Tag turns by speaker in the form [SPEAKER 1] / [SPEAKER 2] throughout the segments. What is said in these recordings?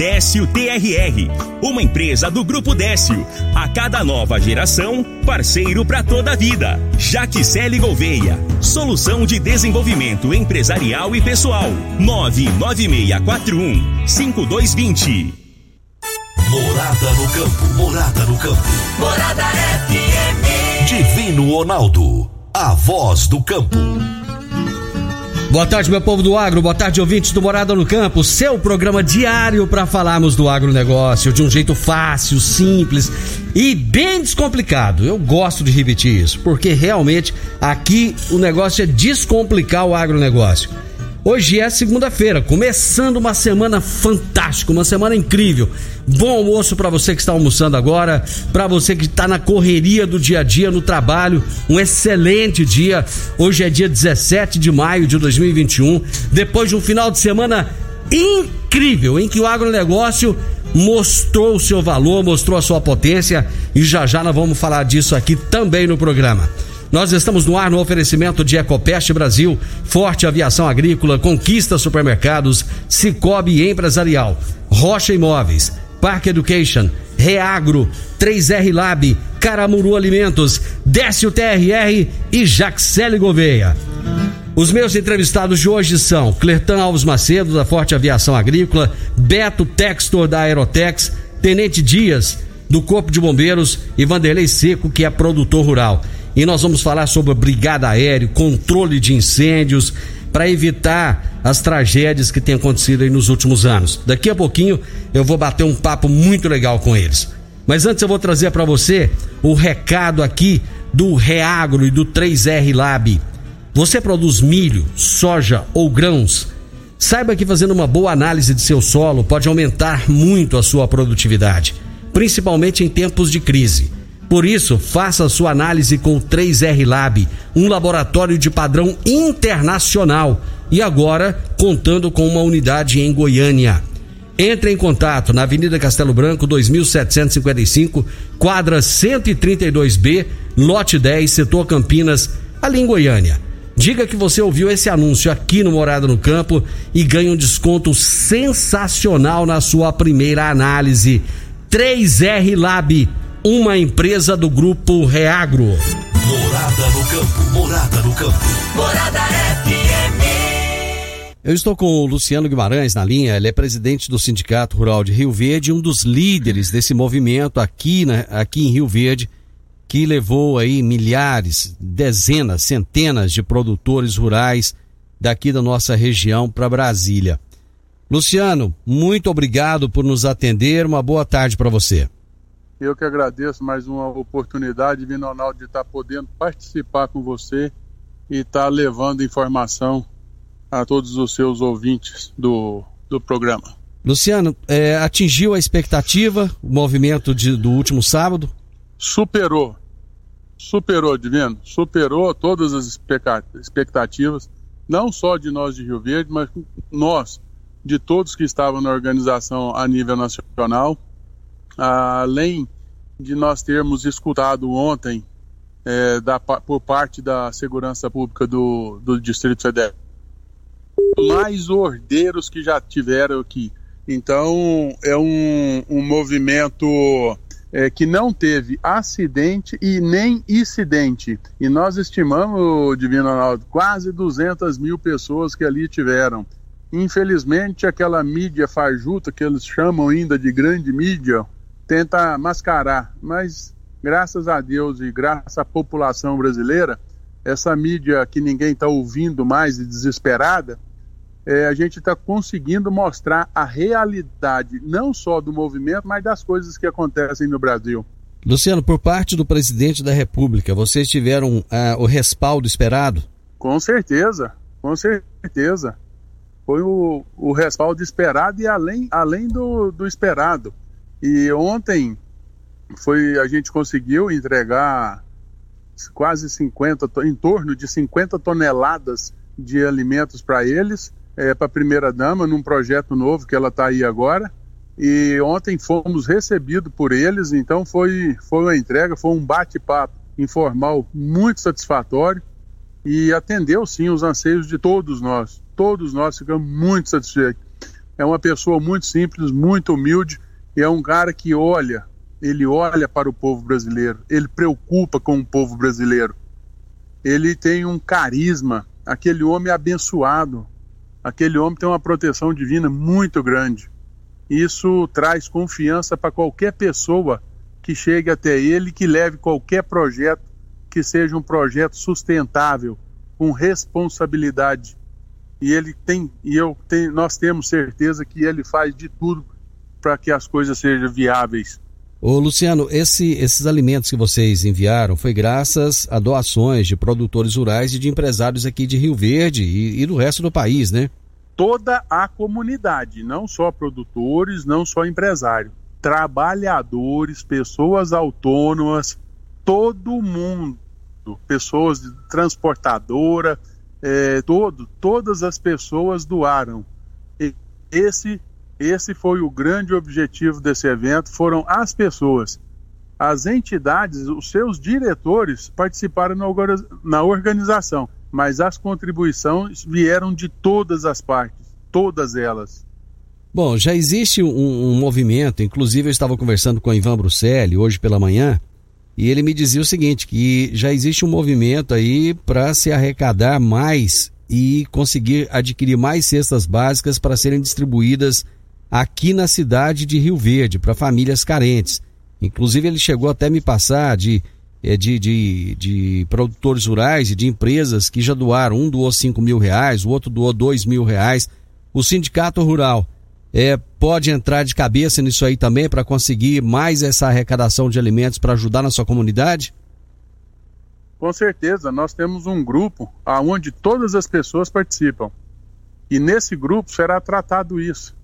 [SPEAKER 1] Décio TRR, uma empresa do Grupo Décio. A cada nova geração, parceiro para toda a vida. Jaquicele Gouveia, solução de desenvolvimento empresarial e pessoal. 99641 5220.
[SPEAKER 2] Morada no campo. Morada no campo.
[SPEAKER 3] Morada FM.
[SPEAKER 2] Divino Ronaldo, a voz do campo.
[SPEAKER 4] Boa tarde, meu povo do agro. Boa tarde, ouvintes do Morada no Campo. Seu programa diário para falarmos do agronegócio de um jeito fácil, simples e bem descomplicado. Eu gosto de repetir isso, porque realmente aqui o negócio é descomplicar o agronegócio. Hoje é segunda-feira, começando uma semana fantástica, uma semana incrível. Bom almoço para você que está almoçando agora, para você que está na correria do dia a dia no trabalho. Um excelente dia. Hoje é dia 17 de maio de 2021, depois de um final de semana incrível em que o agronegócio mostrou o seu valor, mostrou a sua potência e já já nós vamos falar disso aqui também no programa. Nós estamos no ar no oferecimento de Ecopest Brasil, Forte Aviação Agrícola, Conquista Supermercados, Cicobi Empresarial, Rocha Imóveis, Park Education, Reagro, 3R Lab, Caramuru Alimentos, Décio TRR e Jaxele Gouveia. Os meus entrevistados de hoje são Clertan Alves Macedo, da Forte Aviação Agrícola, Beto Textor, da Aerotex, Tenente Dias, do Corpo de Bombeiros e Vanderlei Seco, que é produtor rural e nós vamos falar sobre brigada aérea, controle de incêndios, para evitar as tragédias que têm acontecido aí nos últimos anos. Daqui a pouquinho eu vou bater um papo muito legal com eles. Mas antes eu vou trazer para você o recado aqui do Reagro e do 3R Lab. Você produz milho, soja ou grãos? Saiba que fazendo uma boa análise de seu solo pode aumentar muito a sua produtividade, principalmente em tempos de crise. Por isso, faça sua análise com o 3R Lab, um laboratório de padrão internacional e agora contando com uma unidade em Goiânia. Entre em contato na Avenida Castelo Branco, 2755, quadra 132B, lote 10, setor Campinas, ali em Goiânia. Diga que você ouviu esse anúncio aqui no Morada no Campo e ganhe um desconto sensacional na sua primeira análise. 3R Lab uma empresa do grupo Reagro.
[SPEAKER 2] Morada no campo, morada no campo.
[SPEAKER 3] Morada FM.
[SPEAKER 4] Eu estou com o Luciano Guimarães na linha, ele é presidente do Sindicato Rural de Rio Verde, um dos líderes desse movimento aqui, né, aqui em Rio Verde, que levou aí milhares, dezenas, centenas de produtores rurais daqui da nossa região para Brasília. Luciano, muito obrigado por nos atender. Uma boa tarde para você.
[SPEAKER 5] Eu que agradeço mais uma oportunidade, Vino Ronaldo, de estar podendo participar com você e estar levando informação a todos os seus ouvintes do, do programa.
[SPEAKER 4] Luciano, é, atingiu a expectativa o movimento de, do último sábado?
[SPEAKER 5] Superou. Superou, Divino. Superou todas as expectativas, não só de nós de Rio Verde, mas nós, de todos que estavam na organização a nível nacional além de nós termos escutado ontem é, da, por parte da segurança pública do, do Distrito Federal, mais ordeiros que já tiveram aqui. Então, é um, um movimento é, que não teve acidente e nem incidente. E nós estimamos, Divino Ronaldo, quase 200 mil pessoas que ali tiveram. Infelizmente, aquela mídia fajuta que eles chamam ainda de grande mídia, tenta mascarar, mas graças a Deus e graças à população brasileira, essa mídia que ninguém está ouvindo mais e desesperada, é, a gente está conseguindo mostrar a realidade não só do movimento, mas das coisas que acontecem no Brasil.
[SPEAKER 4] Luciano, por parte do presidente da República, vocês tiveram uh, o respaldo esperado?
[SPEAKER 5] Com certeza, com certeza. Foi o, o respaldo esperado e além, além do, do esperado. E ontem foi a gente conseguiu entregar quase 50, em torno de 50 toneladas de alimentos para eles, é, para a primeira dama, num projeto novo que ela está aí agora. E ontem fomos recebidos por eles, então foi, foi uma entrega, foi um bate-papo informal muito satisfatório e atendeu sim os anseios de todos nós. Todos nós ficamos muito satisfeitos. É uma pessoa muito simples, muito humilde é um cara que olha, ele olha para o povo brasileiro, ele preocupa com o povo brasileiro. Ele tem um carisma, aquele homem é abençoado, aquele homem tem uma proteção divina muito grande. Isso traz confiança para qualquer pessoa que chegue até ele, que leve qualquer projeto que seja um projeto sustentável, com responsabilidade. E ele tem, e eu tenho, nós temos certeza que ele faz de tudo para que as coisas sejam viáveis.
[SPEAKER 4] Ô Luciano, esse, esses alimentos que vocês enviaram foi graças a doações de produtores rurais e de empresários aqui de Rio Verde e, e do resto do país, né?
[SPEAKER 5] Toda a comunidade, não só produtores, não só empresários, trabalhadores, pessoas autônomas, todo mundo, pessoas de transportadora, é, todo, todas as pessoas doaram. E esse esse foi o grande objetivo desse evento, foram as pessoas. As entidades, os seus diretores participaram na organização, mas as contribuições vieram de todas as partes, todas elas.
[SPEAKER 4] Bom, já existe um, um movimento, inclusive eu estava conversando com o Ivan Bruxelli hoje pela manhã, e ele me dizia o seguinte, que já existe um movimento aí para se arrecadar mais e conseguir adquirir mais cestas básicas para serem distribuídas aqui na cidade de Rio Verde para famílias carentes. Inclusive ele chegou até me passar de, eh, de, de, de, produtores rurais e de empresas que já doaram. Um doou 5 mil reais, o outro doou 2 mil reais. O sindicato rural é, pode entrar de cabeça nisso aí também para conseguir mais essa arrecadação de alimentos para ajudar na sua comunidade?
[SPEAKER 5] Com certeza, nós temos um grupo onde todas as pessoas participam. E nesse grupo será tratado isso.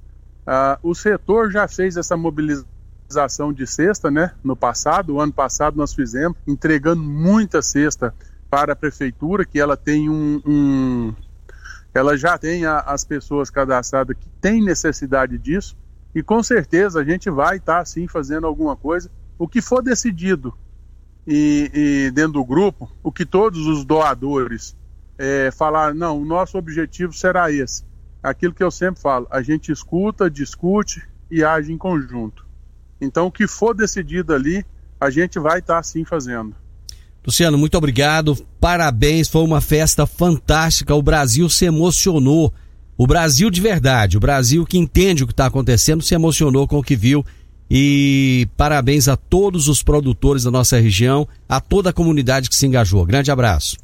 [SPEAKER 5] Uh, o setor já fez essa mobilização de cesta, né? No passado, o ano passado nós fizemos, entregando muita cesta para a prefeitura, que ela tem um, um ela já tem a, as pessoas cadastradas que têm necessidade disso, e com certeza a gente vai estar tá, sim fazendo alguma coisa. O que for decidido e, e dentro do grupo, o que todos os doadores é, falar, não, o nosso objetivo será esse aquilo que eu sempre falo, a gente escuta, discute e age em conjunto. Então, o que for decidido ali, a gente vai estar tá, sim fazendo.
[SPEAKER 4] Luciano, muito obrigado, parabéns, foi uma festa fantástica, o Brasil se emocionou. O Brasil de verdade, o Brasil que entende o que está acontecendo, se emocionou com o que viu. E parabéns a todos os produtores da nossa região, a toda a comunidade que se engajou. Grande abraço.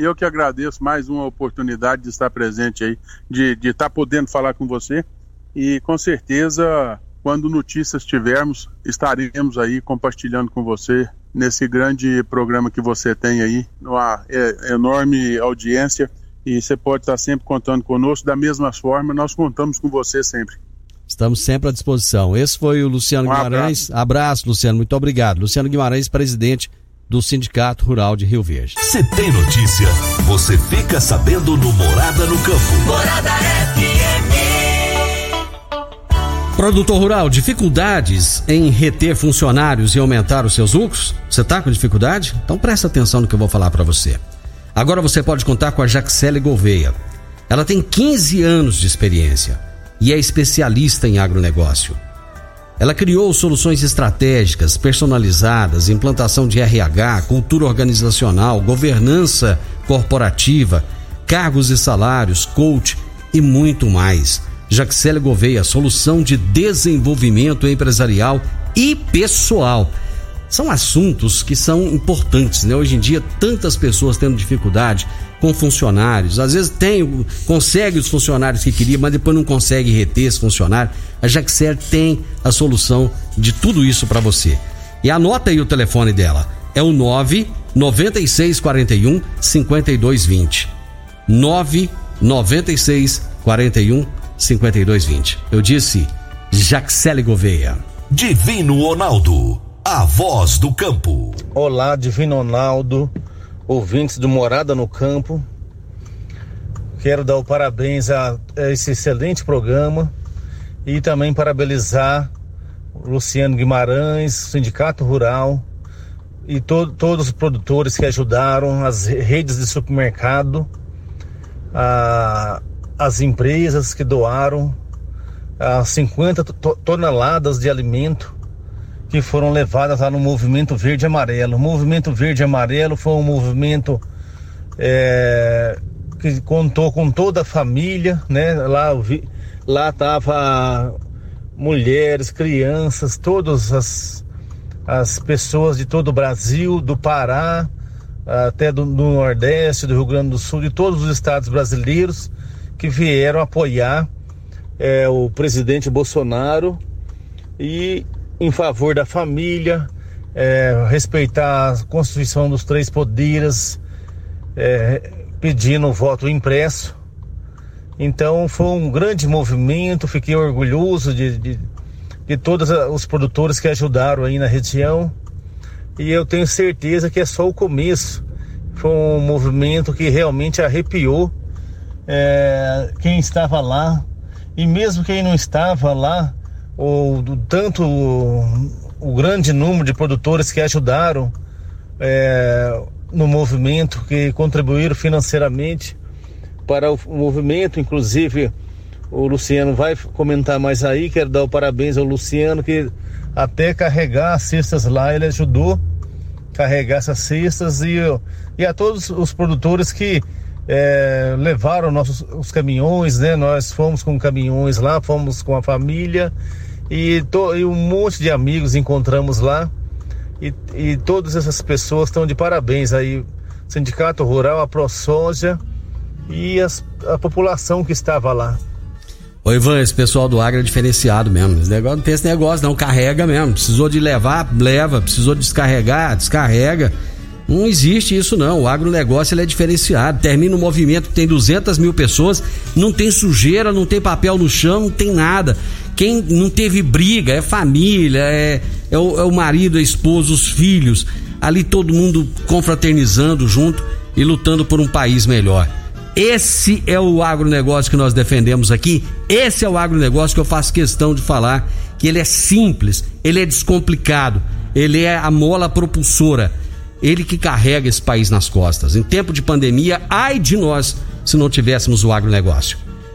[SPEAKER 5] E eu que agradeço mais uma oportunidade de estar presente aí, de, de estar podendo falar com você. E com certeza, quando notícias tivermos, estaremos aí compartilhando com você nesse grande programa que você tem aí, uma é, enorme audiência. E você pode estar sempre contando conosco. Da mesma forma, nós contamos com você sempre.
[SPEAKER 4] Estamos sempre à disposição. Esse foi o Luciano um Guimarães. Abraço. abraço, Luciano. Muito obrigado. Luciano Guimarães, presidente do Sindicato Rural de Rio Verde.
[SPEAKER 2] Se tem notícia, você fica sabendo no Morada no Campo.
[SPEAKER 3] Morada FM.
[SPEAKER 4] Produtor rural, dificuldades em reter funcionários e aumentar os seus lucros? Você está com dificuldade? Então presta atenção no que eu vou falar para você. Agora você pode contar com a Jaxele Gouveia. Ela tem 15 anos de experiência e é especialista em agronegócio. Ela criou soluções estratégicas, personalizadas, implantação de RH, cultura organizacional, governança corporativa, cargos e salários, coach e muito mais. Jaxele Gouveia, solução de desenvolvimento empresarial e pessoal. São assuntos que são importantes, né? Hoje em dia, tantas pessoas tendo dificuldade com funcionários. Às vezes tem, consegue os funcionários que queria, mas depois não consegue reter esse funcionário. A Jaxer tem a solução de tudo isso para você. E anota aí o telefone dela. É o 9 9641 5220. 9 96 41 5220. Eu disse Jaxele Gouveia.
[SPEAKER 2] Divino Ronaldo, a voz do campo.
[SPEAKER 6] Olá, Divino Ronaldo, ouvintes do Morada no Campo. Quero dar o parabéns a, a esse excelente programa e também parabenizar Luciano Guimarães, Sindicato Rural e to, todos os produtores que ajudaram, as redes de supermercado, a, as empresas que doaram as 50 toneladas de alimento que foram levadas lá no Movimento Verde Amarelo. O Movimento Verde Amarelo foi um movimento é, que contou com toda a família, né? Lá, vi, lá tava mulheres, crianças, todas as, as pessoas de todo o Brasil, do Pará, até do, do Nordeste, do Rio Grande do Sul, de todos os estados brasileiros que vieram apoiar é, o presidente Bolsonaro e em favor da família, é, respeitar a Constituição dos Três Poderes, é, pedindo o voto impresso. Então foi um grande movimento, fiquei orgulhoso de, de, de todos os produtores que ajudaram aí na região. E eu tenho certeza que é só o começo. Foi um movimento que realmente arrepiou é, quem estava lá. E mesmo quem não estava lá, o, tanto o, o grande número de produtores que ajudaram é, no movimento, que contribuíram financeiramente para o movimento, inclusive o Luciano vai comentar mais aí, quero dar o parabéns ao Luciano que até carregar as cestas lá ele ajudou carregar essas cestas. E, e a todos os produtores que é, levaram nossos os caminhões, né? Nós fomos com caminhões lá, fomos com a família e, to, e um monte de amigos encontramos lá e, e todas essas pessoas estão de parabéns aí, Sindicato Rural, a ProSoja e as, a população que estava lá.
[SPEAKER 4] Ô Ivan, esse pessoal do agro é diferenciado mesmo. Esse negócio, não tem esse negócio, não. Carrega mesmo. Precisou de levar, leva. Precisou de descarregar, descarrega. Não existe isso não. O agronegócio ele é diferenciado. Termina um movimento tem 200 mil pessoas, não tem sujeira, não tem papel no chão, não tem nada. Quem não teve briga é família, é, é, o, é o marido, a esposa, os filhos. Ali todo mundo confraternizando junto e lutando por um país melhor. Esse é o agronegócio que nós defendemos aqui. Esse é o agronegócio que eu faço questão de falar que ele é simples, ele é descomplicado, ele é a mola propulsora ele que carrega esse país nas costas. Em tempo de pandemia, ai de nós se não tivéssemos o agronegócio.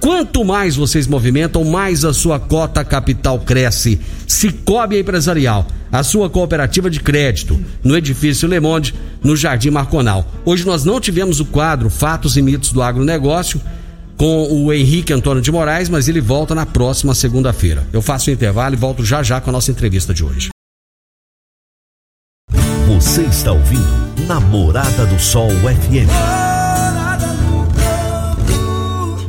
[SPEAKER 4] Quanto mais vocês movimentam, mais a sua cota capital cresce. Cicobi Empresarial, a sua cooperativa de crédito, no edifício Le Monde, no Jardim Marconal. Hoje nós não tivemos o quadro Fatos e Mitos do Agronegócio com o Henrique Antônio de Moraes, mas ele volta na próxima segunda-feira. Eu faço o intervalo e volto já já com a nossa entrevista de hoje.
[SPEAKER 2] Você está ouvindo Namorada do Sol FM.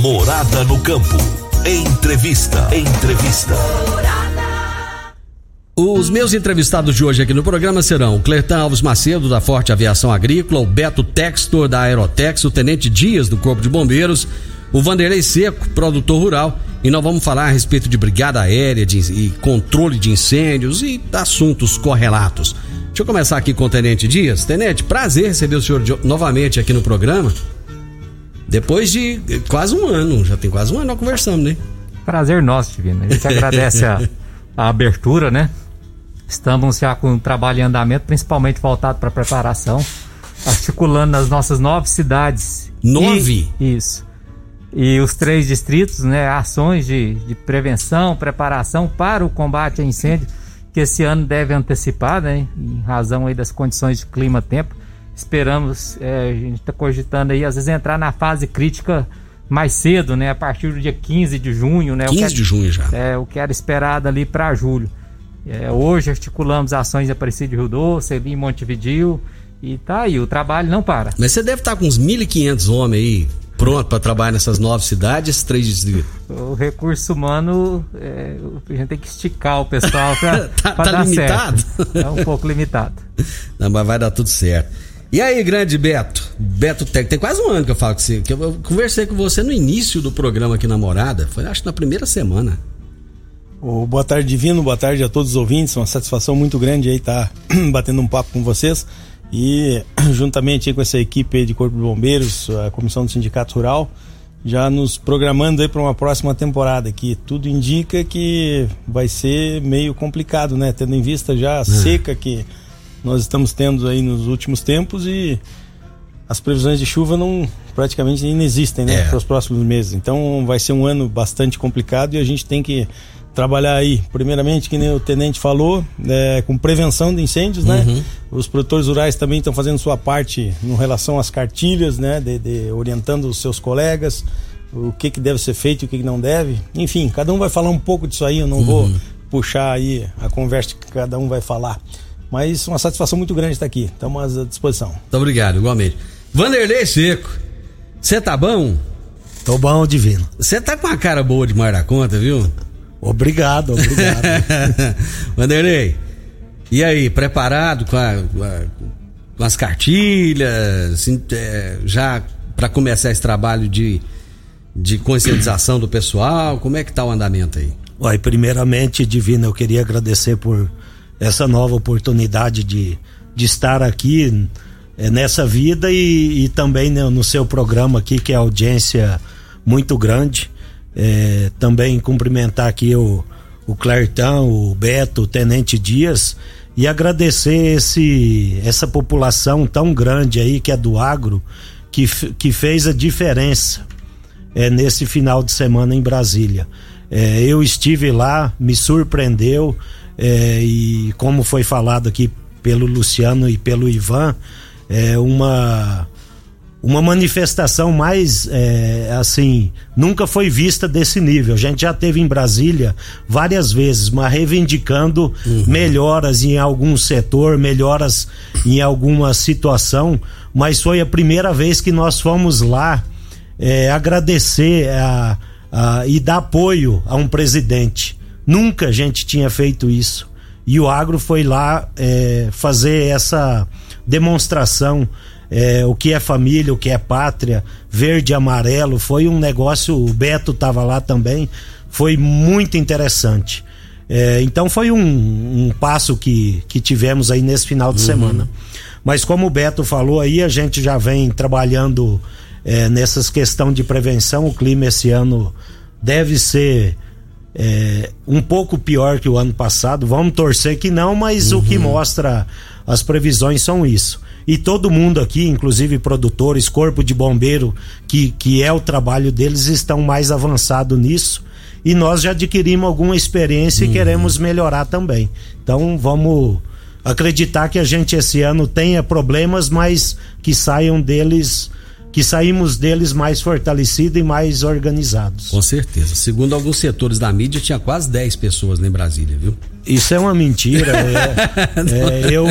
[SPEAKER 2] Morada no campo. Entrevista. Entrevista.
[SPEAKER 4] Os meus entrevistados de hoje aqui no programa serão o Clertan Alves Macedo, da Forte Aviação Agrícola, o Beto Textor, da Aerotex, o Tenente Dias, do Corpo de Bombeiros, o Vanderlei Seco, produtor rural, e nós vamos falar a respeito de brigada aérea de, e controle de incêndios e assuntos correlatos. Deixa eu começar aqui com o Tenente Dias. Tenente, prazer receber o senhor de, novamente aqui no programa. Depois de quase um ano, já tem quase um ano nós conversamos, né?
[SPEAKER 7] Prazer nosso, Divino. A gente agradece a, a abertura, né? Estamos já com o trabalho em andamento, principalmente voltado para preparação, articulando nas nossas nove cidades.
[SPEAKER 4] Nove?
[SPEAKER 7] E, isso. E os três distritos, né? Ações de, de prevenção, preparação para o combate a incêndio, que esse ano deve antecipar, né? Em razão aí das condições de clima-tempo. Esperamos, é, a gente está cogitando aí, às vezes, entrar na fase crítica mais cedo, né? A partir do dia 15 de junho, né?
[SPEAKER 4] 15 de junho já.
[SPEAKER 7] É, o que era esperado ali para julho. É, hoje articulamos ações em Aparecida de Rio Doce, ali em Montevideo, e tá aí, o trabalho não para.
[SPEAKER 4] Mas você deve estar tá com uns 1.500 homens aí pronto para trabalhar nessas nove cidades, três distritos?
[SPEAKER 7] O recurso humano, é, a gente tem que esticar o pessoal para
[SPEAKER 4] tá, tá
[SPEAKER 7] dar
[SPEAKER 4] limitado?
[SPEAKER 7] certo. É um pouco limitado.
[SPEAKER 4] Não, mas vai dar tudo certo. E aí, grande Beto? Beto Tec, tem quase um ano que eu falo com você, que eu conversei com você no início do programa aqui Namorada, foi acho na primeira semana.
[SPEAKER 8] Oh, boa tarde, Divino, boa tarde a todos os ouvintes, uma satisfação muito grande aí estar tá batendo um papo com vocês e juntamente com essa equipe de Corpo de Bombeiros, a Comissão do Sindicato Rural, já nos programando aí para uma próxima temporada, que tudo indica que vai ser meio complicado, né? Tendo em vista já a é. seca que nós estamos tendo aí nos últimos tempos e as previsões de chuva não praticamente nem existem, né, é. para os próximos meses. Então vai ser um ano bastante complicado e a gente tem que trabalhar aí, primeiramente, que nem o tenente falou, é, com prevenção de incêndios, né? Uhum. Os produtores rurais também estão fazendo sua parte em relação às cartilhas, né? De, de, orientando os seus colegas o que, que deve ser feito e o que, que não deve. Enfim, cada um vai falar um pouco disso aí, eu não uhum. vou puxar aí a conversa que cada um vai falar. Mas uma satisfação muito grande estar aqui. Estamos à disposição.
[SPEAKER 4] Muito obrigado, igualmente. Vanderlei Seco, você tá bom?
[SPEAKER 9] Tô bom, divino.
[SPEAKER 4] Você tá com a cara boa de mar da conta, viu?
[SPEAKER 9] Obrigado, obrigado.
[SPEAKER 4] Vanderlei, e aí, preparado com, a, com, as cartilhas, assim, é, já para começar esse trabalho de, de conscientização do pessoal? Como é que tá o andamento aí?
[SPEAKER 9] Primeiramente, Divina, eu queria agradecer por essa nova oportunidade de, de estar aqui é, nessa vida e, e também né, no seu programa aqui, que é audiência muito grande. É, também cumprimentar aqui o, o Clertão, o Beto, o Tenente Dias e agradecer esse, essa população tão grande aí que é do agro, que, que fez a diferença é, nesse final de semana em Brasília. É, eu estive lá, me surpreendeu é, e como foi falado aqui pelo Luciano e pelo Ivan, é uma uma manifestação mais é, assim nunca foi vista desse nível. A gente já teve em Brasília várias vezes, mas reivindicando uhum. melhoras em algum setor, melhoras em alguma situação. Mas foi a primeira vez que nós fomos lá é, agradecer a, a, e dar apoio a um presidente. Nunca a gente tinha feito isso. E o agro foi lá é, fazer essa demonstração é, o que é família, o que é pátria, verde e amarelo. Foi um negócio, o Beto estava lá também, foi muito interessante. É, então foi um, um, passo que, que tivemos aí nesse final de uhum. semana. Mas como o Beto falou aí, a gente já vem trabalhando é, nessas questões de prevenção. O clima esse ano deve ser é, um pouco pior que o ano passado. Vamos torcer que não, mas uhum. o que uhum. mostra as previsões são isso. E todo mundo aqui, inclusive produtores, corpo de bombeiro, que, que é o trabalho deles, estão mais avançados nisso. E nós já adquirimos alguma experiência uhum. e queremos melhorar também. Então vamos acreditar que a gente esse ano tenha problemas, mas que saiam deles que saímos deles mais fortalecidos e mais organizados.
[SPEAKER 4] Com certeza. Segundo alguns setores da mídia, tinha quase 10 pessoas em Brasília, viu?
[SPEAKER 9] Isso é uma mentira. é, é, eu,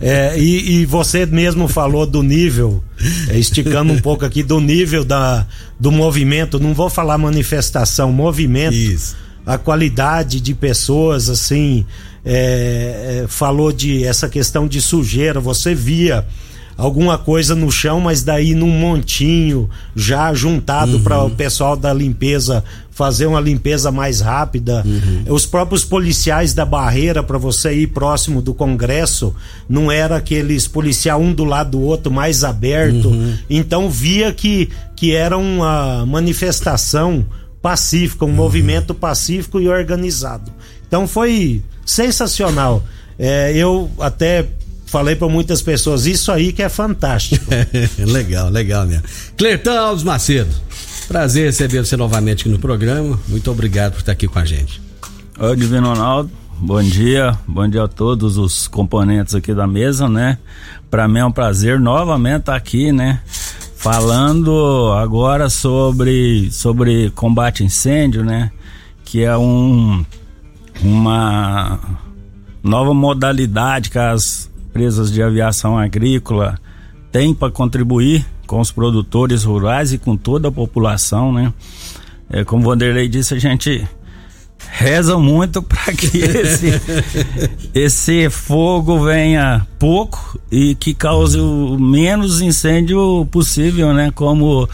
[SPEAKER 9] é, e, e, você mesmo falou do nível, é, esticando um pouco aqui, do nível da, do movimento. Não vou falar manifestação, movimento. Isso. A qualidade de pessoas, assim, é, é, falou de essa questão de sujeira. Você via alguma coisa no chão, mas daí num montinho já juntado uhum. para o pessoal da limpeza fazer uma limpeza mais rápida. Uhum. Os próprios policiais da barreira para você ir próximo do Congresso não era aqueles policial um do lado do outro mais aberto. Uhum. Então via que que era uma manifestação pacífica, um uhum. movimento pacífico e organizado. Então foi sensacional. É, eu até falei para muitas pessoas, isso aí que é fantástico.
[SPEAKER 4] legal, legal mesmo. Clertão Alves Macedo, prazer receber você novamente aqui no programa. Muito obrigado por estar aqui com a gente.
[SPEAKER 10] Oi, Divino Ronaldo. Bom dia, bom dia a todos os componentes aqui da mesa, né? Para mim é um prazer novamente estar aqui, né? Falando agora sobre sobre combate a incêndio, né? Que é um uma nova modalidade que as empresas de aviação agrícola têm para contribuir com os produtores rurais e com toda a população, né? É, como o Vanderlei disse, a gente reza muito para que esse, esse fogo venha pouco e que cause o menos incêndio possível, né? Como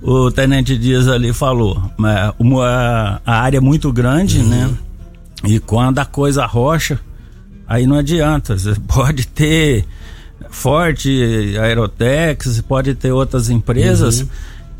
[SPEAKER 10] o Tenente Dias ali falou. Uma, a área é muito grande, uhum. né? E quando a coisa rocha, aí não adianta. Você pode ter Forte, Aerotex, pode ter outras empresas. Uhum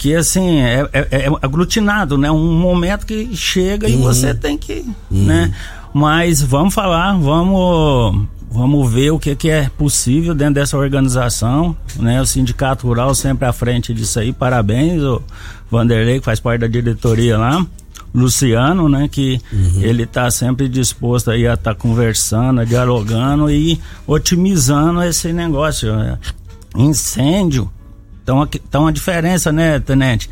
[SPEAKER 10] que assim é, é, é, aglutinado, né? Um momento que chega uhum. e você tem que, uhum. né? Mas vamos falar, vamos vamos ver o que, que é possível dentro dessa organização, né? O sindicato rural sempre à frente disso aí. Parabéns, o Vanderlei que faz parte da diretoria lá. Luciano, né, que uhum. ele está sempre disposto aí a estar tá conversando, dialogando e otimizando esse negócio. Né? Incêndio então, então a diferença, né, tenente?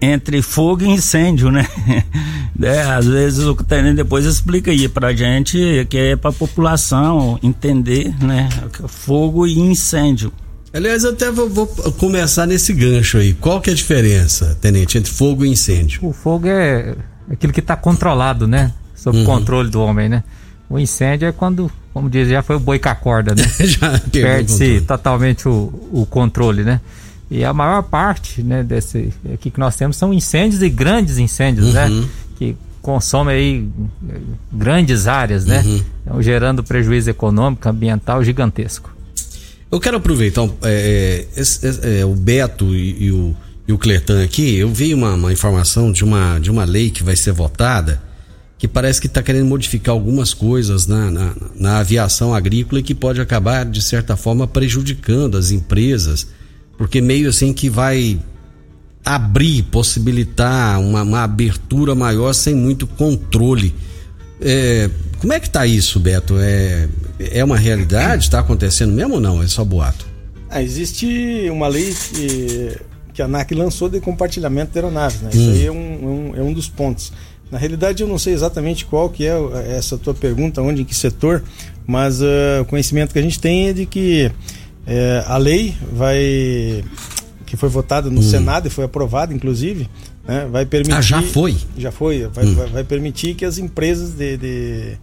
[SPEAKER 10] Entre fogo e incêndio, né? é, às vezes o tenente depois explica aí pra gente que é pra população entender, né? Fogo e incêndio.
[SPEAKER 4] Aliás, eu até vou, vou, começar nesse gancho aí. Qual que é a diferença, tenente, entre fogo e incêndio?
[SPEAKER 7] O fogo é aquilo que está controlado, né? Sob uhum. controle do homem, né? O incêndio é quando, como diz, já foi o boi com a corda, né? Perde-se totalmente o, o controle, né? E a maior parte, né, desse aqui que nós temos são incêndios e grandes incêndios, né, uhum. né? Que consomem aí eh, grandes áreas, né? Uhum. Então, gerando prejuízo econômico, ambiental gigantesco.
[SPEAKER 4] Eu quero aproveitar é, esse, é, o Beto e, e, o, o Clertan aqui. Eu vi uma, uma informação de uma, de uma lei que vai ser votada que parece que está querendo modificar algumas coisas na, na, na, aviação agrícola e que pode acabar, de certa forma, prejudicando as empresas porque meio assim que vai abrir, possibilitar uma, uma abertura maior sem muito controle. É, como é que tá isso, Beto? É, é uma realidade? Está acontecendo mesmo ou não? É só boato?
[SPEAKER 8] Ah, existe uma lei que, que a ANAC lançou de compartilhamento de aeronaves, né? Hum. Isso aí é um, é um, é um dos pontos. Na realidade, eu não sei exatamente qual que é essa tua pergunta, onde, em que setor, mas uh, o conhecimento que a gente tem é de que é, a lei vai que foi votada no hum. Senado e foi aprovada, inclusive, né, vai permitir. Ah,
[SPEAKER 4] já foi?
[SPEAKER 8] Já foi. Vai, hum. vai permitir que as empresas de, de,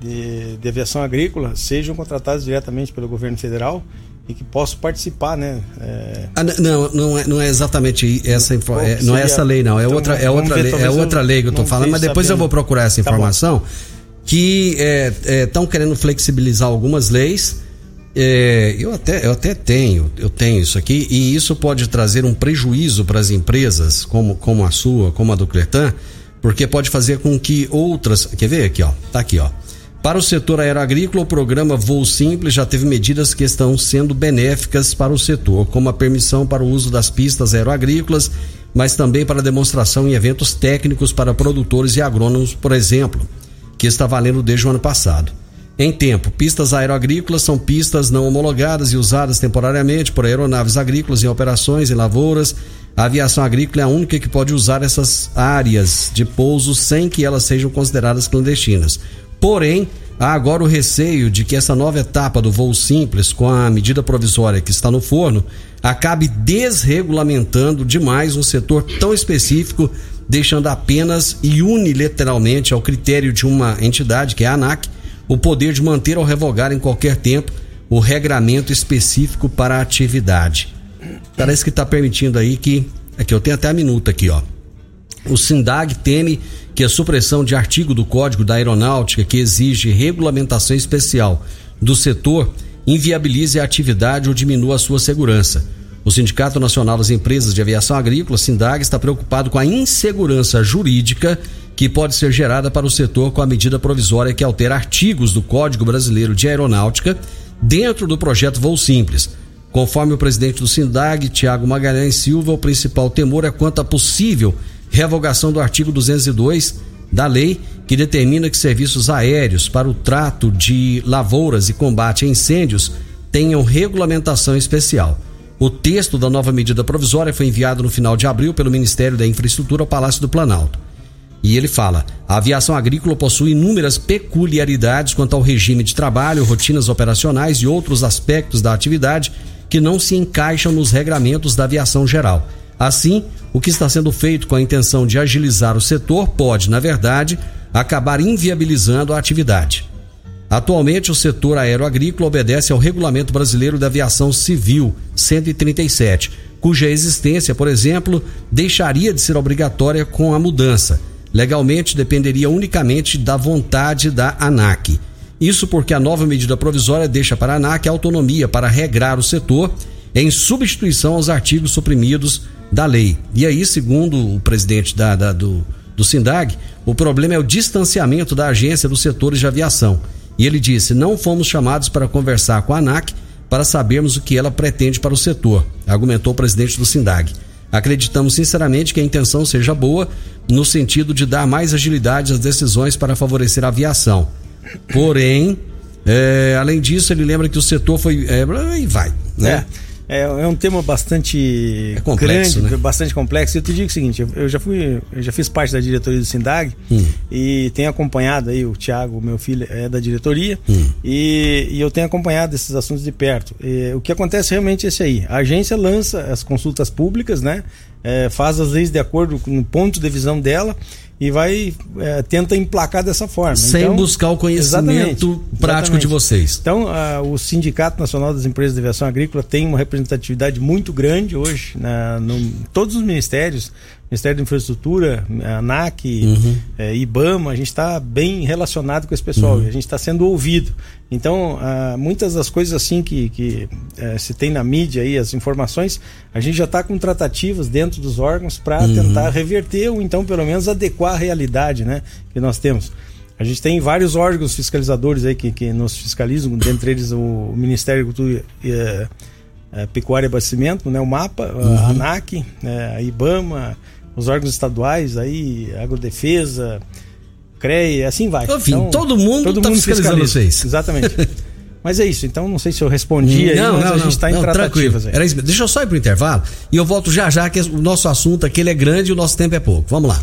[SPEAKER 8] de, de, aviação agrícola sejam contratadas diretamente pelo governo federal e que possam participar, né?
[SPEAKER 4] É... Ah, não, não é, não é exatamente essa info... é, não é essa lei não, é então, outra é outra ver, lei, é outra lei que eu tô falando, mas depois sabendo. eu vou procurar essa tá informação tá que estão é, querendo flexibilizar algumas leis é, eu, até, eu até tenho, eu tenho isso aqui, e isso pode trazer um prejuízo para as empresas, como, como a sua, como a do Cletan, porque pode fazer com que outras. Quer ver aqui, ó? Tá aqui, ó. Para o setor aeroagrícola, o programa Voo Simples já teve medidas que estão sendo benéficas para o setor, como a permissão para o uso das pistas aeroagrícolas, mas também para demonstração em eventos técnicos para produtores e agrônomos, por exemplo, que está valendo desde o ano passado. Em tempo, pistas aeroagrícolas são pistas não homologadas e usadas temporariamente por aeronaves agrícolas em operações em lavouras. A aviação agrícola é a única que pode usar essas áreas de pouso sem que elas sejam consideradas clandestinas. Porém, há agora o receio de que essa nova etapa do voo simples, com a medida provisória que está no forno, acabe desregulamentando demais um setor tão específico, deixando apenas e unilateralmente ao critério de uma entidade, que é a ANAC, o poder de manter ou revogar em qualquer tempo o regramento específico para a atividade. Parece que está permitindo aí que. Aqui, eu tenho até a minuta aqui, ó. O SINDAG teme que a supressão de artigo do Código da Aeronáutica que exige regulamentação especial do setor inviabilize a atividade ou diminua a sua segurança. O Sindicato Nacional das Empresas de Aviação Agrícola, SINDAG, está preocupado com a insegurança jurídica que pode ser gerada para o setor com a medida provisória que altera artigos do Código Brasileiro de Aeronáutica dentro do projeto Voo Simples. Conforme o presidente do SINDAG, Tiago Magalhães Silva, o principal temor é quanto à possível revogação do artigo 202 da lei que determina que serviços aéreos para o trato de lavouras e combate a incêndios tenham regulamentação especial. O texto da nova medida provisória foi enviado no final de abril pelo Ministério da Infraestrutura ao Palácio do Planalto. E ele fala: a aviação agrícola possui inúmeras peculiaridades quanto ao regime de trabalho, rotinas operacionais e outros aspectos da atividade que não se encaixam nos regramentos da aviação geral. Assim, o que está sendo feito com a intenção de agilizar o setor pode, na verdade, acabar inviabilizando a atividade. Atualmente, o setor aeroagrícola obedece ao Regulamento Brasileiro da Aviação Civil 137, cuja existência, por exemplo, deixaria de ser obrigatória com a mudança. Legalmente, dependeria unicamente da vontade da ANAC. Isso porque a nova medida provisória deixa para a ANAC autonomia para regrar o setor em substituição aos artigos suprimidos da lei. E aí, segundo o presidente da, da do, do SINDAG, o problema é o distanciamento da agência dos setores de aviação e ele disse: Não fomos chamados para conversar com a ANAC para sabermos o que ela pretende para o setor, argumentou o presidente do SINDAG. Acreditamos sinceramente que a intenção seja boa, no sentido de dar mais agilidade às decisões para favorecer a aviação. Porém, é, além disso, ele lembra que o setor foi. É, e vai, né?
[SPEAKER 8] É. É, é um tema bastante
[SPEAKER 4] é complexo,
[SPEAKER 8] grande,
[SPEAKER 4] né?
[SPEAKER 8] bastante complexo. Eu te digo o seguinte, eu já fui, eu já fiz parte da diretoria do Sindag
[SPEAKER 4] hum.
[SPEAKER 8] e tenho acompanhado aí o Thiago, meu filho, é da diretoria
[SPEAKER 4] hum.
[SPEAKER 8] e, e, eu tenho acompanhado esses assuntos de perto. E, o que acontece realmente é esse aí. A agência lança as consultas públicas, né? É, faz as leis de acordo com o ponto de visão dela e vai é, tenta emplacar dessa forma.
[SPEAKER 4] Sem
[SPEAKER 8] então,
[SPEAKER 4] buscar o conhecimento
[SPEAKER 8] exatamente,
[SPEAKER 4] prático
[SPEAKER 8] exatamente.
[SPEAKER 4] de vocês.
[SPEAKER 8] Então, a, o Sindicato Nacional das Empresas de Aviação Agrícola tem uma representatividade muito grande hoje na no, todos os ministérios. Ministério da Infraestrutura, ANAC,
[SPEAKER 4] uhum.
[SPEAKER 8] é, IBAMA, a gente está bem relacionado com esse pessoal,
[SPEAKER 4] Uhum.
[SPEAKER 8] a gente está sendo ouvido. Então, ah, muitas das coisas assim que, que eh, se tem na mídia aí, as informações, a gente já está com tratativas dentro dos órgãos para
[SPEAKER 4] Uhum.
[SPEAKER 8] tentar reverter ou então pelo menos adequar a realidade né, que nós temos. A gente tem vários órgãos fiscalizadores aí que, que nos fiscalizam, dentre eles o Ministério da Agricultura e eh, eh, Pecuária e Abastecimento, né, o MAPA, a ANAC, né, a IBAMA, os órgãos estaduais aí, Agrodefesa, CREA, assim vai.
[SPEAKER 4] Enfim, todo mundo tá fiscalizando
[SPEAKER 8] fiscaliza.
[SPEAKER 4] vocês.
[SPEAKER 8] Exatamente. Mas é isso, então não sei se eu respondi aí,
[SPEAKER 4] não,
[SPEAKER 8] mas
[SPEAKER 4] não,
[SPEAKER 8] a gente
[SPEAKER 4] não,
[SPEAKER 8] está em
[SPEAKER 4] não,
[SPEAKER 8] tratativas
[SPEAKER 4] tranquilo. Era isso. Deixa eu só ir pro intervalo e eu volto já já, que o nosso assunto aqui ele é grande e o nosso tempo é pouco. Vamos lá.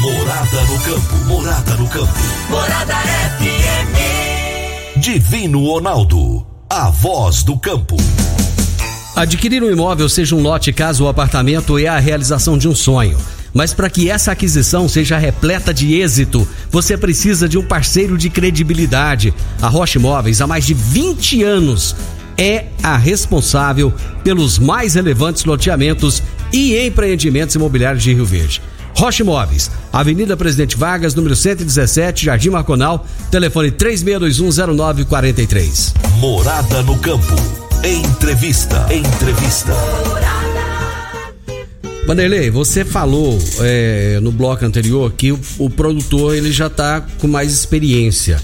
[SPEAKER 2] Morada no campo. Morada no campo.
[SPEAKER 3] Morada FM.
[SPEAKER 2] Divino Ronaldo. A voz do campo.
[SPEAKER 4] Adquirir um imóvel, seja um lote, casa ou apartamento, é a realização de um sonho. Mas para que essa aquisição seja repleta de êxito, você precisa de um parceiro de credibilidade. A Rocha Imóveis, há mais de 20 anos, é a responsável pelos mais relevantes loteamentos e empreendimentos imobiliários de Rio Verde. Rocha Imóveis, Avenida Presidente Vargas, número 117, Jardim Marconal, telefone 36210943.
[SPEAKER 2] Morada no campo. Entrevista. Entrevista.
[SPEAKER 4] Vanderlei, você falou é, no bloco anterior que o, o produtor ele já está com mais experiência.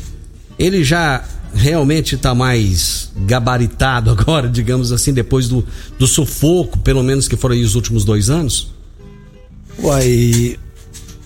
[SPEAKER 4] Ele já realmente está mais gabaritado agora, digamos assim, depois do, do sufoco, pelo menos que foram aí os últimos dois anos?
[SPEAKER 9] Uai,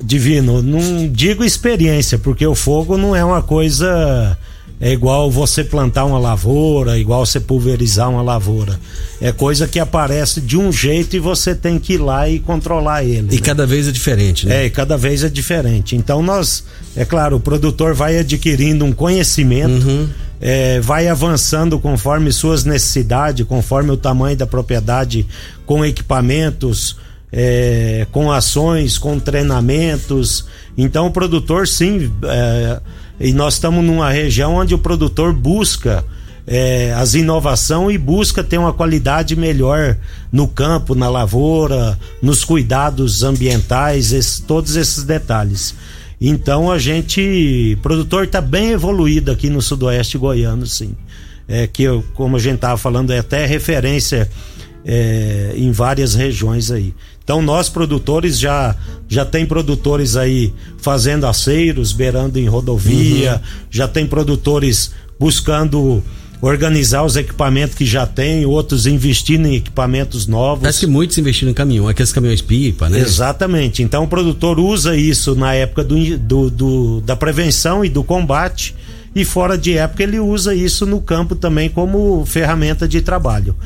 [SPEAKER 9] Divino, não digo experiência, porque o fogo não é uma coisa. É igual você plantar uma lavoura, igual você pulverizar uma lavoura. É coisa que aparece de um jeito e você tem que ir lá e controlar ele.
[SPEAKER 4] E
[SPEAKER 9] né?
[SPEAKER 4] cada vez é diferente, né?
[SPEAKER 9] É, e cada vez é diferente. Então nós, é claro, o produtor vai adquirindo um conhecimento,
[SPEAKER 4] Uhum.
[SPEAKER 9] é, vai avançando conforme suas necessidades, conforme o tamanho da propriedade, com equipamentos, é, com ações, com treinamentos. Então o produtor sim, é, e nós estamos numa região onde o produtor busca é, as inovações e busca ter uma qualidade melhor no campo, na lavoura, nos cuidados ambientais, esse- todos esses detalhes. Então a gente, produtor está bem evoluído aqui no sudoeste goiano, sim. é, que, eu, como a gente estava falando, é até referência é, em várias regiões aí. Então nós produtores já já tem produtores aí fazendo aceiros, beirando em rodovia, uhum. já tem produtores buscando organizar os equipamentos que já tem, outros investindo em equipamentos novos.
[SPEAKER 4] Parece que muitos investindo em caminhão, aqueles caminhões pipa, né?
[SPEAKER 9] Exatamente. Então o produtor usa isso na época do, do, do da prevenção e do combate e fora de época ele usa isso no campo também como ferramenta de trabalho.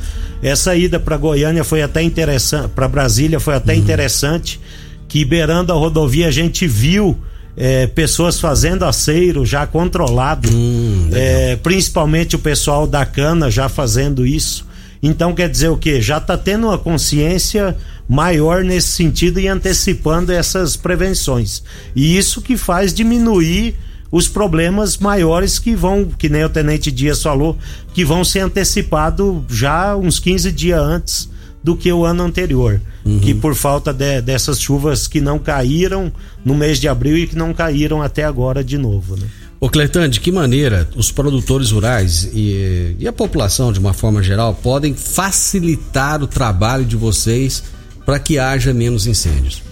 [SPEAKER 9] Essa ida para Goiânia foi até interessante, para Brasília foi até uhum. interessante, que beirando a rodovia a gente viu é, pessoas fazendo aceiro já controlado, hum, é, principalmente o pessoal da cana já fazendo isso. Então quer dizer o que? Já está tendo uma consciência maior nesse sentido e antecipando essas prevenções. E isso que faz diminuir os problemas maiores que vão, que nem o Tenente Dias falou, que vão ser antecipados já uns 15 dias antes do que o ano anterior. Uhum. Que por falta de, dessas chuvas que não caíram no mês de abril e que não caíram até agora de novo. Né?
[SPEAKER 4] Ô Cleiton, de que maneira os produtores rurais e, e a população, de uma forma geral, podem facilitar o trabalho de vocês para que haja menos incêndios?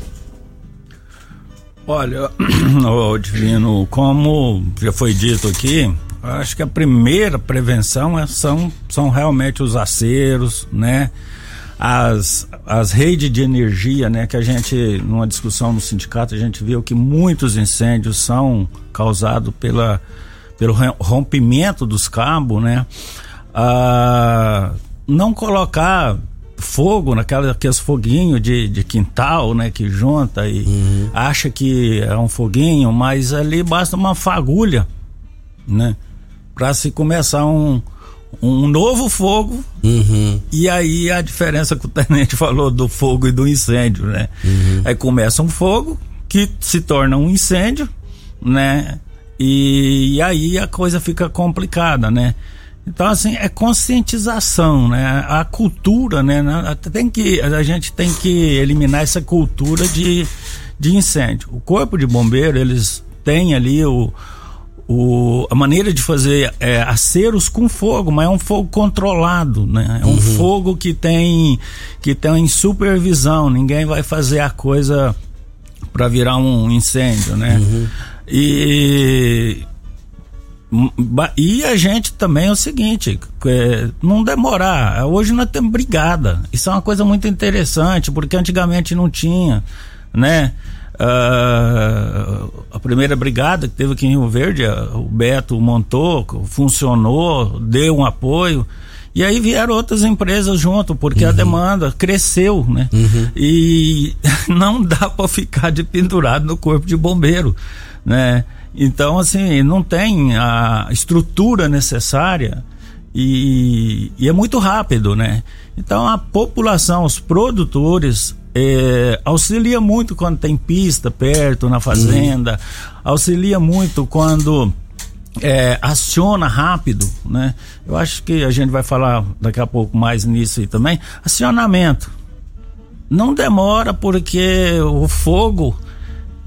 [SPEAKER 10] Olha, o Divino, como já foi dito aqui, acho que a primeira prevenção é, são, são realmente os aceros, né? As, as redes de energia, né? Que a gente, numa discussão no sindicato, a gente viu que muitos incêndios são causados pela, pelo rompimento dos cabos, né? Ah, não colocar fogo, naquela aqueles foguinhos de, de quintal, né, que junta e uhum. acha que é um foguinho, mas ali basta uma fagulha, né, para se começar um um novo fogo uhum. e aí a diferença que o tenente falou do fogo e do incêndio, né? Uhum. Aí começa um fogo que se torna um incêndio, né? E, e aí a coisa fica complicada, né? Então, assim, é conscientização, né? A cultura, né? Tem que, a gente tem que eliminar essa cultura de, de incêndio. O corpo de bombeiro, eles têm ali o, o, a maneira de fazer é, aceros com fogo, mas é um fogo controlado, né? É um uhum. fogo que tem, que tem supervisão, ninguém vai fazer a coisa para virar um incêndio, né? Uhum. E e a gente também é o seguinte, é, não demorar. Hoje nós temos brigada. Isso é uma coisa muito interessante, porque antigamente não tinha, né? Uh, a primeira brigada que teve aqui em Rio Verde, o Beto montou, funcionou, deu um apoio. E aí vieram outras empresas junto, porque uhum. a demanda cresceu, né? Uhum. E não dá para ficar de pendurado no corpo de bombeiro, né? Então, assim, não tem a estrutura necessária e, e é muito rápido, né? Então, a população, os produtores, é, auxilia muito quando tem pista perto na fazenda, uhum. auxilia muito quando é, aciona rápido, né? Eu acho que a gente vai falar daqui a pouco mais nisso aí também. Acionamento. Não demora porque o fogo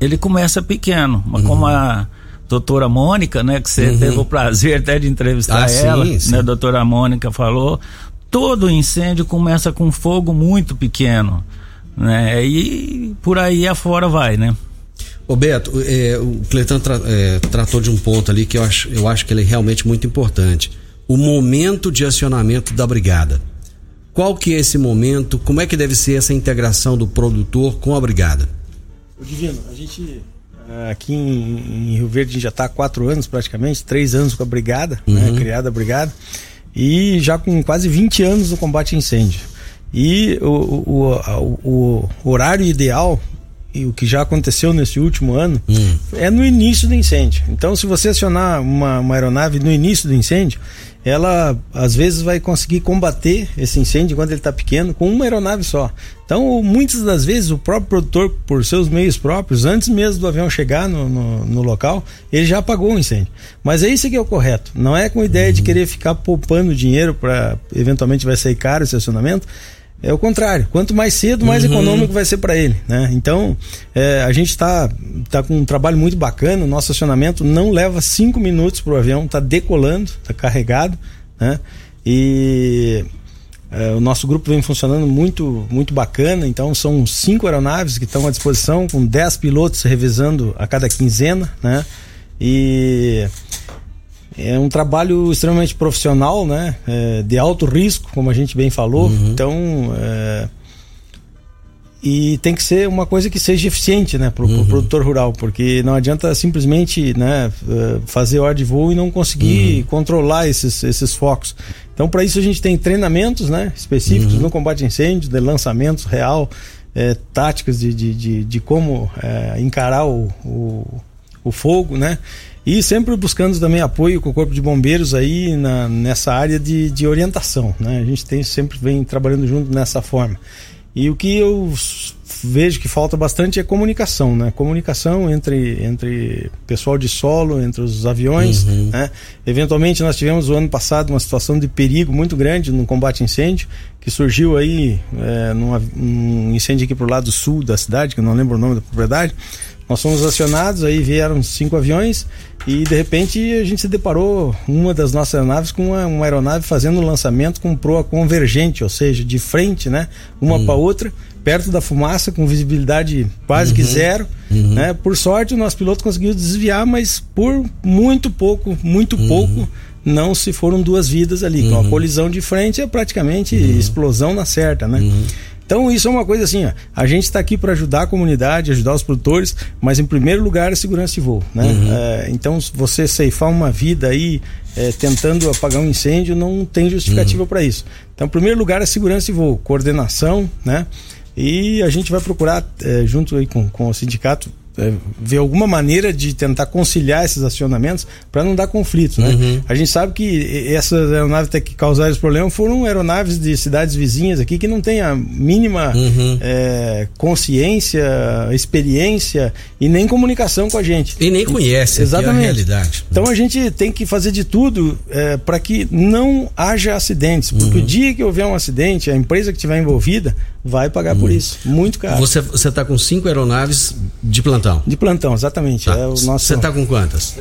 [SPEAKER 10] ele começa pequeno, mas uhum. como a doutora Mônica, né, que você uhum. teve o prazer até de entrevistar ah, ela, sim, sim. né, a doutora Mônica falou, todo incêndio começa com fogo muito pequeno, né, e por aí afora vai, né.
[SPEAKER 4] Ô Beto, é, o Cleiton tra, é, tratou de um ponto ali que eu acho, eu acho que ele é realmente muito importante. O momento de acionamento da brigada. Qual que é esse momento? Como é que deve ser essa integração do produtor com a brigada?
[SPEAKER 8] Divino, a gente aqui em, em Rio Verde já está há quatro anos praticamente, três anos com a brigada, né, uhum. né, criada a brigada, e já com quase 20 anos no combate a incêndio. E o, o, o, o horário ideal e o que já aconteceu nesse último ano hum. é no início do incêndio. Então, se você acionar uma, uma aeronave no início do incêndio, ela às vezes vai conseguir combater esse incêndio quando ele está pequeno com uma aeronave só. Então, muitas das vezes, o próprio produtor, por seus meios próprios, antes mesmo do avião chegar no, no, no local, ele já apagou o incêndio. Mas é isso que é o correto. Não é com a ideia de querer ficar poupando dinheiro para eventualmente vai sair caro esse acionamento é o contrário. Quanto mais cedo, mais uhum. econômico vai ser para ele. Né? Então, é, a gente está tá com um trabalho muito bacana. O nosso acionamento não leva cinco minutos para o avião, está decolando, está carregado. né? E é, o nosso grupo vem funcionando muito, muito bacana, então são cinco aeronaves que estão à disposição, com dez pilotos revisando a cada quinzena, né? E é um trabalho extremamente profissional, né? É, de alto risco, como a gente bem falou. Uhum. Então, é, e tem que ser uma coisa que seja eficiente, né, para o uhum. pro produtor rural, porque não adianta simplesmente, né, é, fazer hora de voo e não conseguir uhum. controlar esses, esses focos. Então, para isso a gente tem treinamentos, né, específicos uhum. no combate a incêndio, de lançamentos real, é, táticas de, de, de, de como é, encarar o, o, o fogo, né. E sempre buscando também apoio com o Corpo de Bombeiros aí na, nessa área de, de orientação. Né? A gente tem sempre vem trabalhando junto nessa forma. E o que eu vejo que falta bastante é comunicação, né? Comunicação entre, entre pessoal de solo, entre os aviões, uhum. né? Eventualmente nós tivemos o ano passado uma situação de perigo muito grande no combate a incêndio, que surgiu aí é, num incêndio aqui pro lado sul da cidade, que eu não lembro o nome da propriedade, nós fomos acionados, aí vieram cinco aviões e de repente a gente se deparou uma das nossas aeronaves com uma, uma aeronave fazendo um lançamento com proa convergente, ou seja, de frente, né, uma hum. para outra, perto da fumaça, com visibilidade quase uhum. que zero. Uhum. Né? Por sorte, o nosso piloto conseguiu desviar, mas por muito pouco, muito uhum. pouco, não se foram duas vidas ali. Com a uhum. colisão de frente é praticamente uhum. explosão na certa, né? Então isso é uma coisa assim, ó, a gente está aqui para ajudar a comunidade, ajudar os produtores, mas em primeiro lugar é segurança de voo, né? Uhum. É, então você ceifar uma vida aí é, tentando apagar um incêndio não tem justificativa uhum. para isso. Então em primeiro lugar é segurança de voo, coordenação, né? E a gente vai procurar é, junto aí com, com o sindicato é, ver alguma maneira de tentar conciliar esses acionamentos para não dar conflito, né? Uhum. A gente sabe que essas aeronaves que causaram esse problema foram aeronaves de cidades vizinhas aqui que não têm a mínima uhum. é, consciência, experiência e nem comunicação com a gente.
[SPEAKER 4] E nem conhece
[SPEAKER 8] Exatamente.
[SPEAKER 4] a realidade.
[SPEAKER 8] Então a gente tem que fazer de tudo é, para que não haja acidentes, porque uhum. o dia que houver um acidente, a empresa que estiver envolvida vai pagar por uhum. isso, muito caro.
[SPEAKER 4] Você está com cinco aeronaves de plantão?
[SPEAKER 8] De plantão, exatamente.
[SPEAKER 4] Tá. É o nosso... Você está com quantas?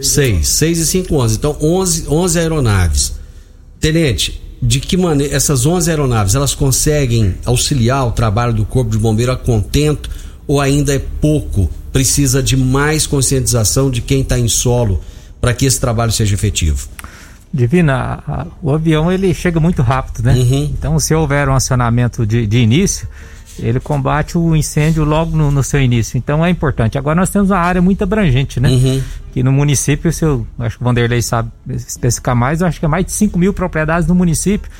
[SPEAKER 4] Seis. Seis e cinco, onze. Então, onze, onze aeronaves. Tenente, de que maneira essas onze aeronaves, elas conseguem auxiliar o trabalho do Corpo de Bombeiro a contento ou ainda é pouco? Precisa de mais conscientização de quem está em solo para que esse trabalho seja efetivo?
[SPEAKER 7] Divina, a, o avião ele chega muito rápido, né? Uhum. Então, se houver um acionamento de, de início, ele combate o incêndio logo no, no, seu início. Então é importante. Agora nós temos uma área muito abrangente, né? Uhum. Que no município, se eu acho que o Vanderlei sabe especificar mais, eu acho que é mais de 5 mil propriedades no município,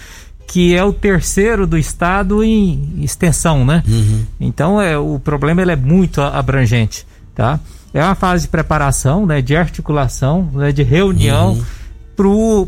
[SPEAKER 7] que é o terceiro do estado em extensão, né? Uhum. Então é, o problema ele é muito abrangente, tá? É uma fase de preparação, né? De articulação, né, de reunião uhum.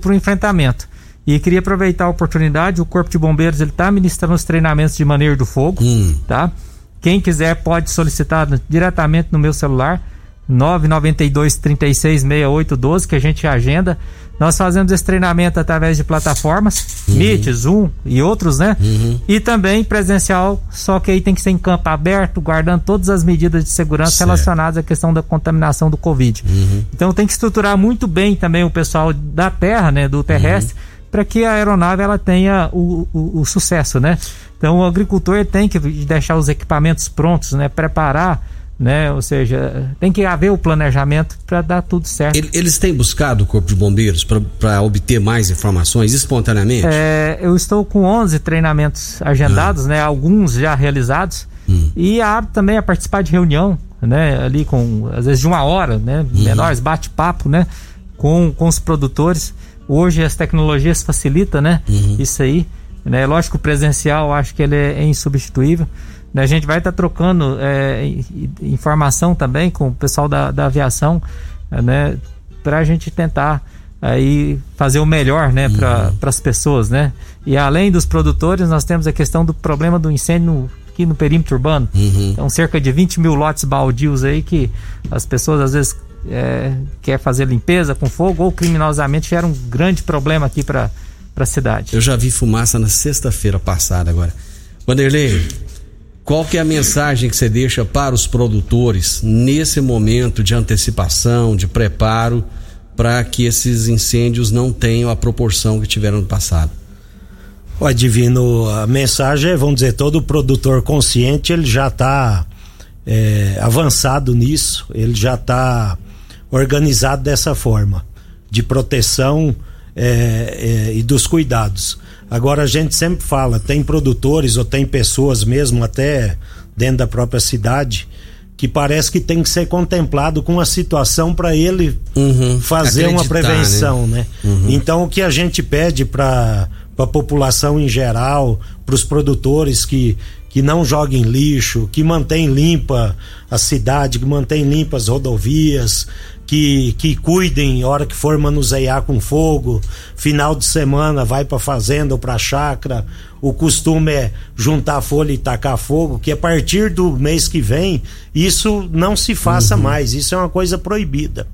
[SPEAKER 7] Para o enfrentamento. E queria aproveitar a oportunidade, o Corpo de Bombeiros ele está ministrando os treinamentos de manejo do fogo, hum. tá? Quem quiser pode solicitar diretamente no meu celular, 992 36 6812, que a gente agenda. Nós fazemos esse treinamento através de plataformas, uhum. Meet, Zoom e outros, né? Uhum. E também presencial, só que aí tem que ser em campo aberto, guardando todas as medidas de segurança certo. relacionadas à questão da contaminação do Covid. Uhum. Então tem que estruturar muito bem também o pessoal da terra, né? Do terrestre uhum para que a aeronave ela tenha o, o, o, sucesso, né? Então o agricultor tem que deixar os equipamentos prontos, né? Preparar, né? Ou seja, tem que haver o planejamento para dar tudo certo.
[SPEAKER 4] Eles têm buscado o Corpo de Bombeiros para obter mais informações espontaneamente?
[SPEAKER 7] É, eu estou com 11 treinamentos agendados, ah. né? Alguns já realizados. Hum. E abro também a participar de reunião, né? Ali com, às vezes, de uma hora, né? Uhum. Menores, bate-papo, né? Com, com os produtores. Hoje as tecnologias facilitam, né? Uhum. Isso aí. Né? Lógico, o presencial acho que ele é, é insubstituível. Né? A gente vai estar tá trocando é, informação também com o pessoal da, da aviação, né? Para a gente tentar aí fazer o melhor, né? Para uhum. as pessoas, né? E além dos produtores, nós temos a questão do problema do incêndio no, aqui no perímetro urbano. Uhum. Então, cerca de 20 mil lotes baldios aí que as pessoas às vezes é, quer fazer limpeza com fogo ou criminosamente gera um grande problema aqui para a cidade.
[SPEAKER 4] Eu já vi fumaça na sexta-feira passada agora. Vanderlei, qual que é a mensagem que você deixa para os produtores nesse momento de antecipação, de preparo para que esses incêndios não tenham a proporção que tiveram no passado?
[SPEAKER 9] O Divino, a mensagem é, vamos dizer, todo produtor consciente, ele já está é, avançado nisso, ele já está organizado dessa forma, de proteção é, é, e dos cuidados. Agora a gente sempre fala, tem produtores ou tem pessoas mesmo até dentro da própria cidade que parece que tem que ser contemplado com a situação para ele uhum. fazer uma prevenção, né? né? Uhum. Então o que a gente pede para a população em geral, para os produtores que que não joguem lixo, que mantém limpa a cidade, que mantém limpas as rodovias, que, que cuidem hora que for manusear com fogo, final de semana vai para fazenda ou para chácara. O costume é juntar folha e tacar fogo, que a partir do mês que vem isso não se faça uhum. mais, isso é uma coisa proibida.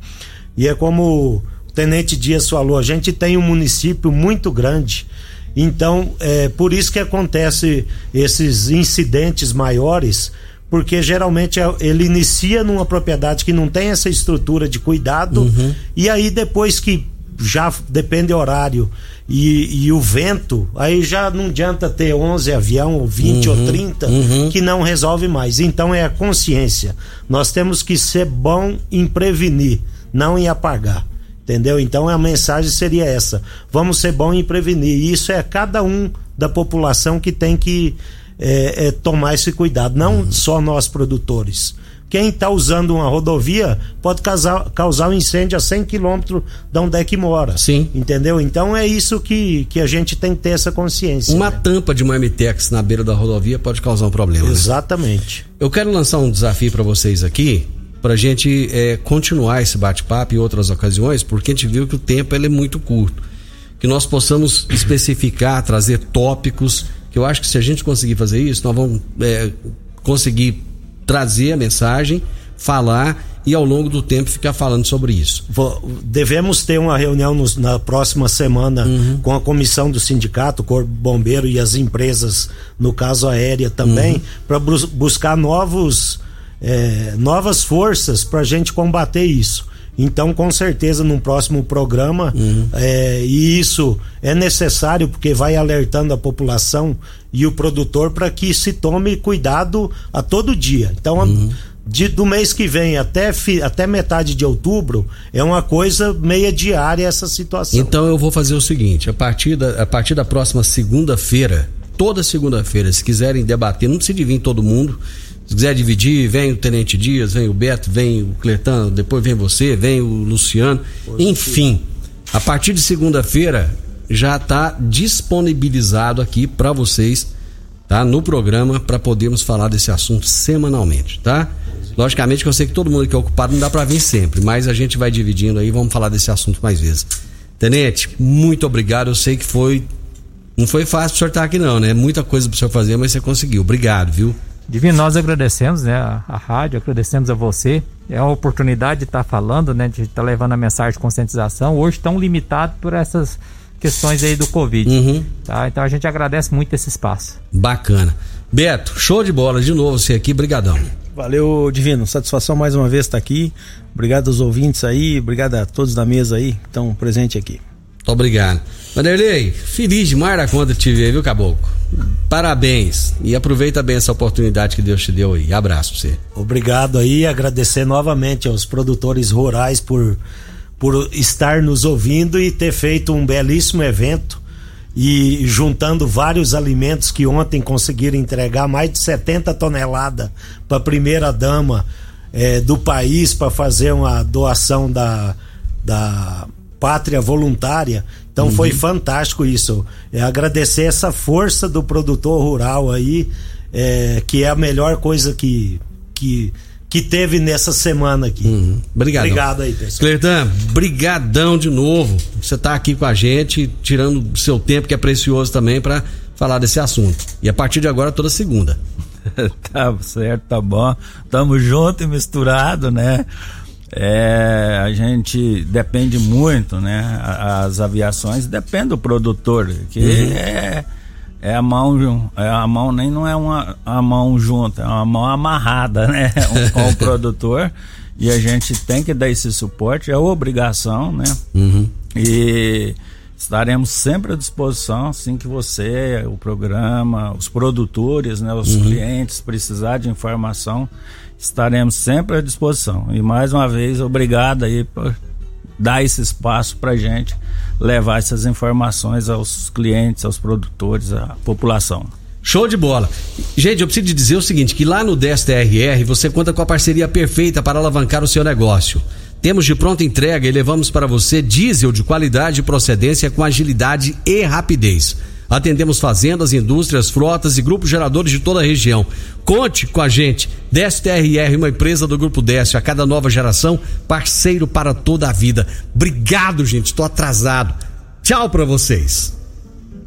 [SPEAKER 9] E é como o Tenente Dias falou, a gente tem um município muito grande então, é por isso que acontece esses incidentes maiores, porque geralmente é, ele inicia numa propriedade que não tem essa estrutura de cuidado, uhum. e aí depois que já depende horário e, e, o vento, aí já não adianta ter 11 avião, ou 20 uhum, ou 30, uhum. que não resolve mais. Então é a consciência. Nós temos que ser bom em prevenir, não em apagar. Entendeu? Então a mensagem seria essa: vamos ser bom em prevenir. E isso é cada um da população que tem que é, é, tomar esse cuidado, não uhum. só nós produtores. Quem está usando uma rodovia pode causar, causar um incêndio a 100 quilômetros de onde é que mora.
[SPEAKER 4] Sim.
[SPEAKER 9] Entendeu? Então é isso que, que a gente tem que ter essa consciência.
[SPEAKER 4] Uma
[SPEAKER 9] né?
[SPEAKER 4] tampa de uma MTX na beira da rodovia pode causar um problema. Né?
[SPEAKER 9] Exatamente.
[SPEAKER 4] Né? Eu quero lançar um desafio para vocês aqui para a gente é, continuar esse bate-papo em outras ocasiões, porque a gente viu que o tempo ele é muito curto. Que nós possamos especificar, trazer tópicos, que eu acho que se a gente conseguir fazer isso, nós vamos é, conseguir trazer a mensagem, falar e ao longo do tempo ficar falando sobre isso.
[SPEAKER 9] Devemos ter uma reunião nos, na próxima semana uhum. com a comissão do sindicato, Corpo Bombeiro e as empresas, no caso aérea também, uhum. para bus buscar novos é, novas forças para a gente combater isso. Então, com certeza, num próximo programa, uhum. é, e isso é necessário porque vai alertando a população e o produtor para que se tome cuidado a todo dia. Então, uhum. de, do mês que vem até, fi, até metade de outubro, é uma coisa meia diária essa situação.
[SPEAKER 4] Então, eu vou fazer o seguinte: a partir da, a partir da próxima segunda-feira, toda segunda-feira, se quiserem debater, não precisa vir todo mundo se quiser dividir, vem o Tenente Dias, vem o Beto, vem o Cletano, depois vem você, vem o Luciano. Enfim, a partir de segunda-feira já está disponibilizado aqui para vocês, tá? No programa para podermos falar desse assunto semanalmente, tá? Logicamente que eu sei que todo mundo que é ocupado não dá para vir sempre, mas a gente vai dividindo aí, vamos falar desse assunto mais vezes. Tenente, muito obrigado. Eu sei que foi não foi fácil o senhor estar aqui não, né? Muita coisa para o senhor fazer, mas você conseguiu. Obrigado, viu?
[SPEAKER 7] Divino, nós agradecemos né, a, a, rádio, agradecemos a você. É uma oportunidade de estar tá falando, né, de estar tá levando a mensagem de conscientização. Hoje tão limitado por essas questões aí do Covid. Uhum. Tá? Então a gente agradece muito esse espaço.
[SPEAKER 4] Bacana. Beto, show de bola de novo você aqui, brigadão.
[SPEAKER 8] Valeu, Divino. Satisfação mais uma vez estar aqui. Obrigado aos ouvintes aí, obrigado a todos da mesa aí que estão presentes aqui.
[SPEAKER 4] Muito obrigado. Vanderlei, feliz demais da conta de te ver, viu, Caboclo? Parabéns. E aproveita bem essa oportunidade que Deus te deu aí. Abraço pra você.
[SPEAKER 9] Obrigado aí, agradecer novamente aos produtores rurais por, por estar nos ouvindo e ter feito um belíssimo evento e juntando vários alimentos que ontem conseguiram entregar mais de 70 toneladas para a primeira dama é, do país para fazer uma doação da, da pátria voluntária. Então uhum. foi fantástico isso. É agradecer essa força do produtor rural aí, é, que é a melhor coisa que, que, que teve nessa semana aqui.
[SPEAKER 4] Uhum. Obrigado.
[SPEAKER 9] Obrigado aí, pessoal.
[SPEAKER 4] Cleiton, brigadão de novo. Você está aqui com a gente, tirando seu tempo que é precioso também para falar desse assunto. E a partir de agora toda segunda.
[SPEAKER 10] tá certo, tá bom. Tamo junto e misturado, né? É, a gente depende muito, né? As aviações depende do produtor, que uhum. é, é a mão, é a mão nem não é uma a mão junta, é uma mão amarrada, né? com o produtor. E a gente tem que dar esse suporte, é obrigação, né?
[SPEAKER 4] Uhum.
[SPEAKER 10] E estaremos sempre à disposição, assim que você, o programa, os produtores, né, os
[SPEAKER 4] Uhum.
[SPEAKER 10] clientes precisar de informação, estaremos sempre à disposição. E mais uma vez, obrigado aí por dar esse espaço para gente levar essas informações aos clientes, aos produtores, à população.
[SPEAKER 4] Show de bola. Gente, eu preciso dizer o seguinte, que lá no DSTRR você conta com a parceria perfeita para alavancar o seu negócio. Temos de pronta entrega e levamos para você diesel de qualidade e procedência com agilidade e rapidez. Atendemos fazendas, indústrias, frotas e grupos geradores de toda a região. Conte com a gente. DSTRR, uma empresa do Grupo Décio, a cada nova geração, parceiro para toda a vida. Obrigado, gente. Estou atrasado. Tchau para vocês.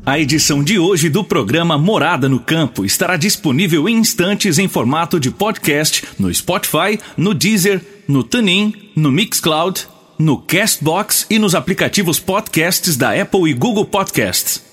[SPEAKER 1] A edição de hoje do programa Morada no Campo estará disponível em instantes em formato de podcast no Spotify, no Deezer, no TuneIn, no Mixcloud, no Castbox e nos aplicativos podcasts da Apple e Google Podcasts.